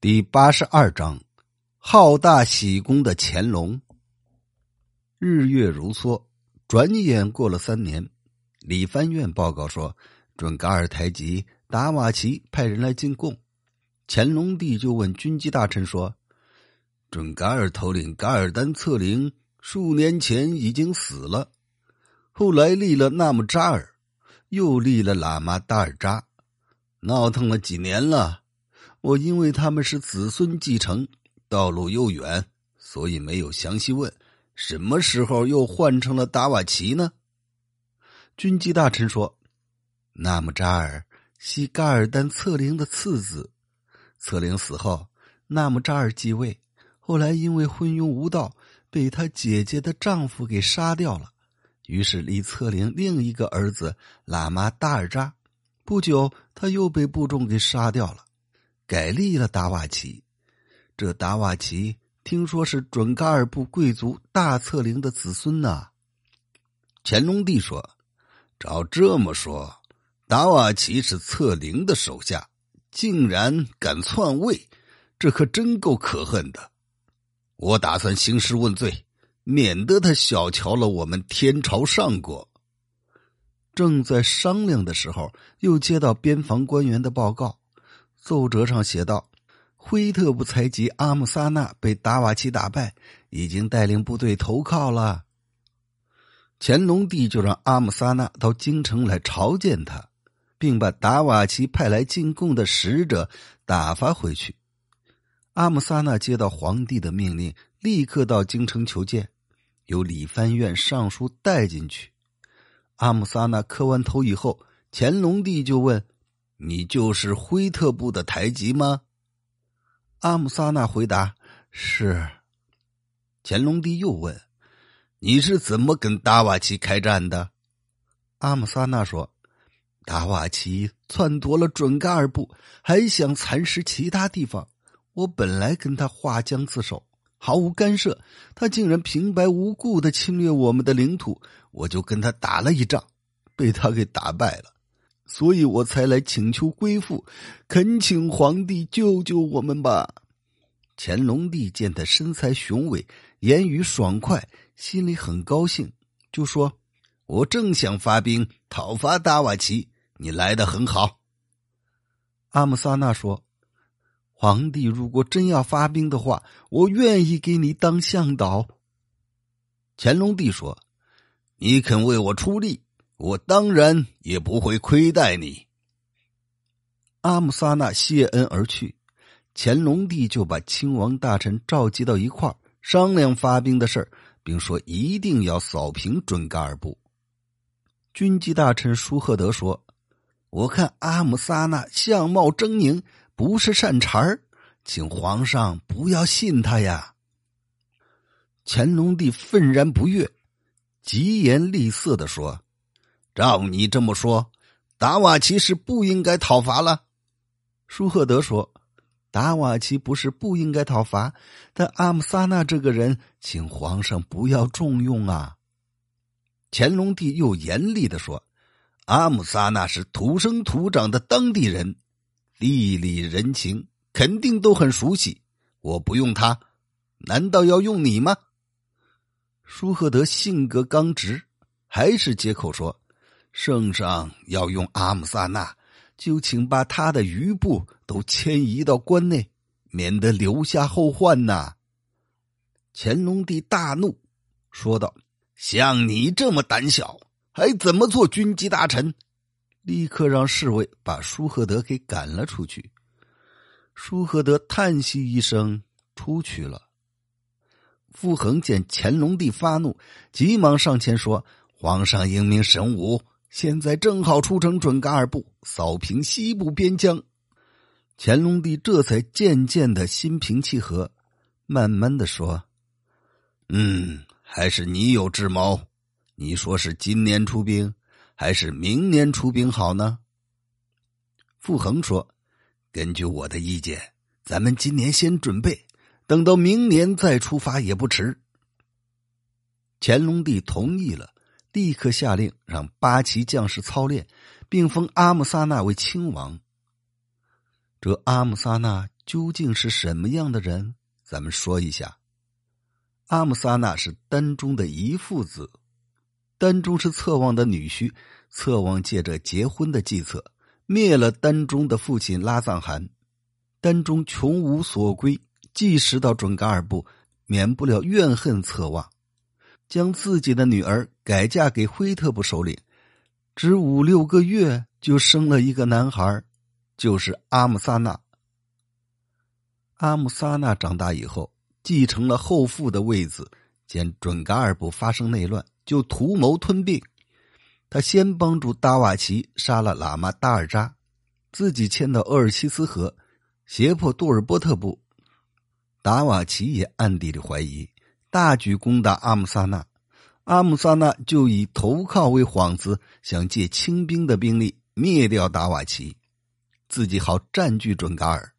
第八十二章，好大喜功的乾隆。日月如梭，转眼过了三年。李藩院报告说，准噶尔台吉达瓦齐派人来进贡。乾隆帝就问军机大臣说：“准噶尔头领噶尔丹策灵数年前已经死了，后来立了纳木扎尔，又立了喇嘛达尔扎，闹腾了几年了。”我因为他们是子孙继承，道路又远，所以没有详细问什么时候又换成了达瓦齐呢？军机大臣说：“纳木扎尔系噶尔丹策灵的次子，策灵死后，纳木扎尔继位，后来因为昏庸无道，被他姐姐的丈夫给杀掉了。于是立策灵另一个儿子喇嘛达尔扎，不久他又被部众给杀掉了。”改立了达瓦齐，这达瓦齐听说是准噶尔部贵族大策灵的子孙呐。乾隆帝说：“照这么说，达瓦齐是策灵的手下，竟然敢篡位，这可真够可恨的。我打算兴师问罪，免得他小瞧了我们天朝上国。”正在商量的时候，又接到边防官员的报告。奏折上写道：“辉特部才吉阿姆萨纳被达瓦齐打败，已经带领部队投靠了。”乾隆帝就让阿姆萨纳到京城来朝见他，并把达瓦齐派来进贡的使者打发回去。阿姆萨纳接到皇帝的命令，立刻到京城求见，由理藩院尚书带进去。阿姆萨纳磕完头以后，乾隆帝就问。你就是辉特部的台吉吗？阿姆萨纳回答：“是。”乾隆帝又问：“你是怎么跟达瓦齐开战的？”阿姆萨纳说：“达瓦齐篡夺了准噶尔部，还想蚕食其他地方。我本来跟他划江自守，毫无干涉，他竟然平白无故的侵略我们的领土，我就跟他打了一仗，被他给打败了。”所以我才来请求归附，恳请皇帝救救我们吧。乾隆帝见他身材雄伟，言语爽快，心里很高兴，就说：“我正想发兵讨伐达瓦齐，你来的很好。”阿姆萨纳说：“皇帝如果真要发兵的话，我愿意给你当向导。”乾隆帝说：“你肯为我出力？”我当然也不会亏待你。阿姆萨纳谢恩而去，乾隆帝就把亲王大臣召集到一块儿商量发兵的事儿，并说一定要扫平准噶尔部。军机大臣舒赫德说：“我看阿姆萨纳相貌狰狞，不是善茬儿，请皇上不要信他呀。”乾隆帝愤然不悦，疾言厉色的说。照你这么说，达瓦齐是不应该讨伐了。舒赫德说：“达瓦齐不是不应该讨伐，但阿姆萨纳这个人，请皇上不要重用啊。”乾隆帝又严厉的说：“阿姆萨纳是土生土长的当地人，地理人情肯定都很熟悉。我不用他，难道要用你吗？”舒赫德性格刚直，还是接口说。圣上要用阿姆萨纳，就请把他的余部都迁移到关内，免得留下后患呐。乾隆帝大怒，说道：“像你这么胆小，还怎么做军机大臣？”立刻让侍卫把舒赫德给赶了出去。舒赫德叹息一声，出去了。傅恒见乾隆帝发怒，急忙上前说：“皇上英明神武。”现在正好出城准噶尔部，扫平西部边疆。乾隆帝这才渐渐的心平气和，慢慢的说：“嗯，还是你有智谋。你说是今年出兵，还是明年出兵好呢？”傅恒说：“根据我的意见，咱们今年先准备，等到明年再出发也不迟。”乾隆帝同意了。立刻下令让八旗将士操练，并封阿姆萨纳为亲王。这阿姆萨纳究竟是什么样的人？咱们说一下。阿姆萨纳是丹中的遗父子，丹中是策王的女婿，策王借着结婚的计策灭了丹中的父亲拉藏汗，丹中穷无所归，即使到准噶尔部，免不了怨恨策王，将自己的女儿改嫁给辉特部首领，只五六个月就生了一个男孩，就是阿姆萨纳。阿姆萨纳长大以后。继承了后父的位子，见准噶尔部发生内乱，就图谋吞并。他先帮助达瓦齐杀了喇嘛达尔扎，自己迁到鄂尔西斯河，胁迫杜尔波特部。达瓦齐也暗地里怀疑，大举攻打阿姆萨纳。阿姆萨纳就以投靠为幌子，想借清兵的兵力灭掉达瓦齐，自己好占据准噶尔。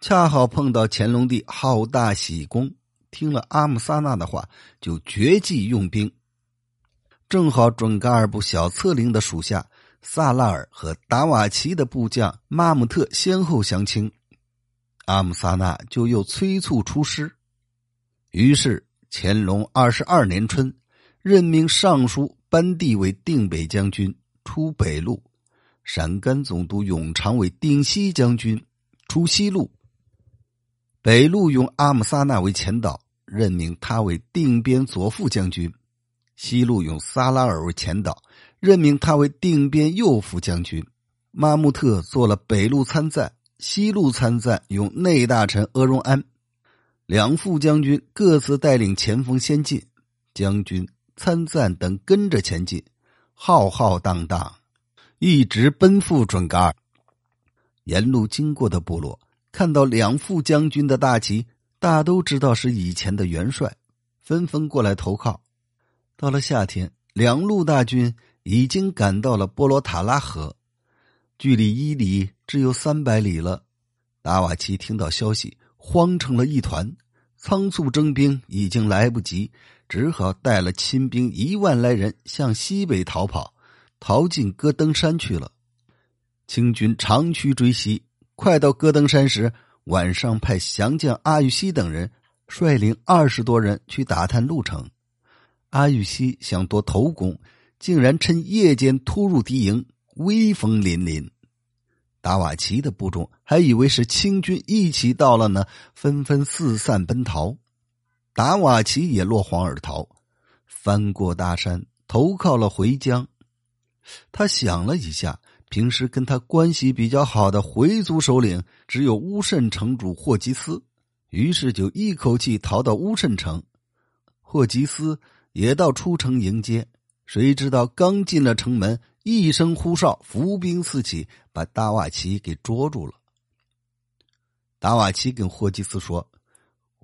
恰好碰到乾隆帝好大喜功，听了阿姆萨纳的话，就绝迹用兵。正好准噶尔部小策令的属下萨拉尔和达瓦齐的部将马姆特先后降清，阿姆萨纳就又催促出师。于是乾隆二十二年春，任命尚书班第为定北将军，出北路；陕甘总督永长为定西将军，出西路。北路用阿姆萨纳为前导，任命他为定边左副将军；西路用萨拉尔为前导，任命他为定边右副将军。马穆特做了北路参赞，西路参赞用内大臣额荣安。两副将军各自带领前锋先进，将军、参赞等跟着前进，浩浩荡荡，一直奔赴准噶尔。沿路经过的部落。看到两副将军的大旗，大都知道是以前的元帅，纷纷过来投靠。到了夏天，两路大军已经赶到了波罗塔拉河，距离伊犁只有三百里了。达瓦齐听到消息，慌成了一团，仓促征兵已经来不及，只好带了亲兵一万来人向西北逃跑，逃进戈登山去了。清军长驱追袭。快到戈登山时，晚上派降将阿玉溪等人率领二十多人去打探路程。阿玉溪想夺头功，竟然趁夜间突入敌营，威风凛凛。达瓦齐的部众还以为是清军一起到了呢，纷纷四散奔逃。达瓦齐也落荒而逃，翻过大山，投靠了回疆。他想了一下。平时跟他关系比较好的回族首领只有乌慎城主霍吉斯，于是就一口气逃到乌慎城。霍吉斯也到出城迎接，谁知道刚进了城门，一声呼哨，伏兵四起，把达瓦齐给捉住了。达瓦齐跟霍吉斯说：“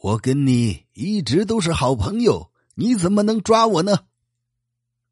我跟你一直都是好朋友，你怎么能抓我呢？”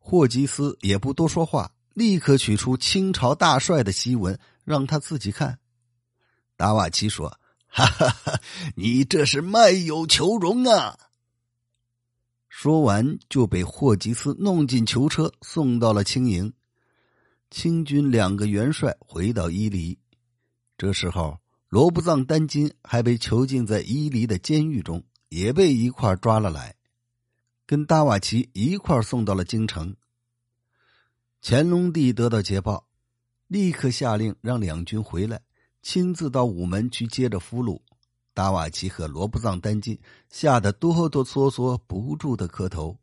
霍吉斯也不多说话。立刻取出清朝大帅的檄文，让他自己看。达瓦齐说：“哈哈哈，你这是卖友求荣啊！”说完，就被霍吉斯弄进囚车，送到了清营。清军两个元帅回到伊犁，这时候罗布藏丹津还被囚禁在伊犁的监狱中，也被一块抓了来，跟达瓦齐一块送到了京城。乾隆帝得到捷报，立刻下令让两军回来，亲自到午门去接着俘虏。达瓦齐和罗布藏丹津吓得哆哆嗦嗦，不住的磕头。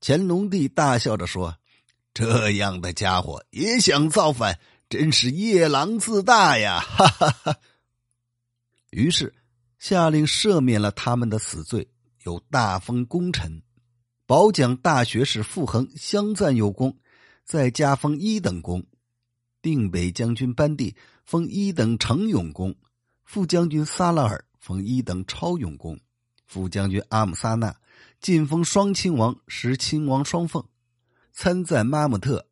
乾隆帝大笑着说：“这样的家伙也想造反，真是夜郎自大呀！” 哈哈哈。于是下令赦免了他们的死罪，又大封功臣，褒奖大学士傅恒相赞有功。再加封一等功，定北将军班第封一等成勇功，副将军萨拉尔封一等超勇功，副将军阿姆萨纳晋封双亲王，使亲王双凤，参赞马姆特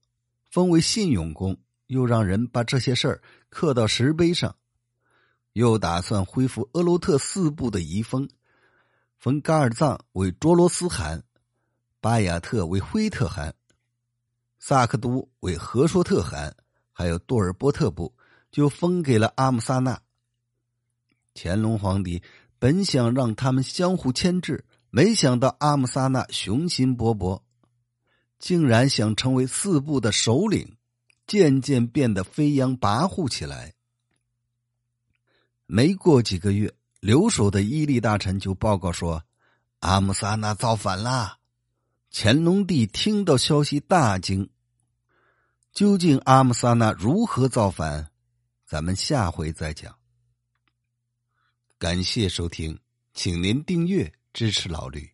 封为信用公，又让人把这些事儿刻到石碑上，又打算恢复俄罗特四部的遗风，封噶尔藏为卓罗斯汗，巴雅特为辉特汗。萨克都为和硕特汗，还有杜尔波特部，就封给了阿姆萨纳。乾隆皇帝本想让他们相互牵制，没想到阿姆萨那雄心勃勃，竟然想成为四部的首领，渐渐变得飞扬跋扈起来。没过几个月，留守的伊利大臣就报告说，阿姆萨那造反了。乾隆帝听到消息大惊。究竟阿姆萨那如何造反？咱们下回再讲。感谢收听，请您订阅支持老吕。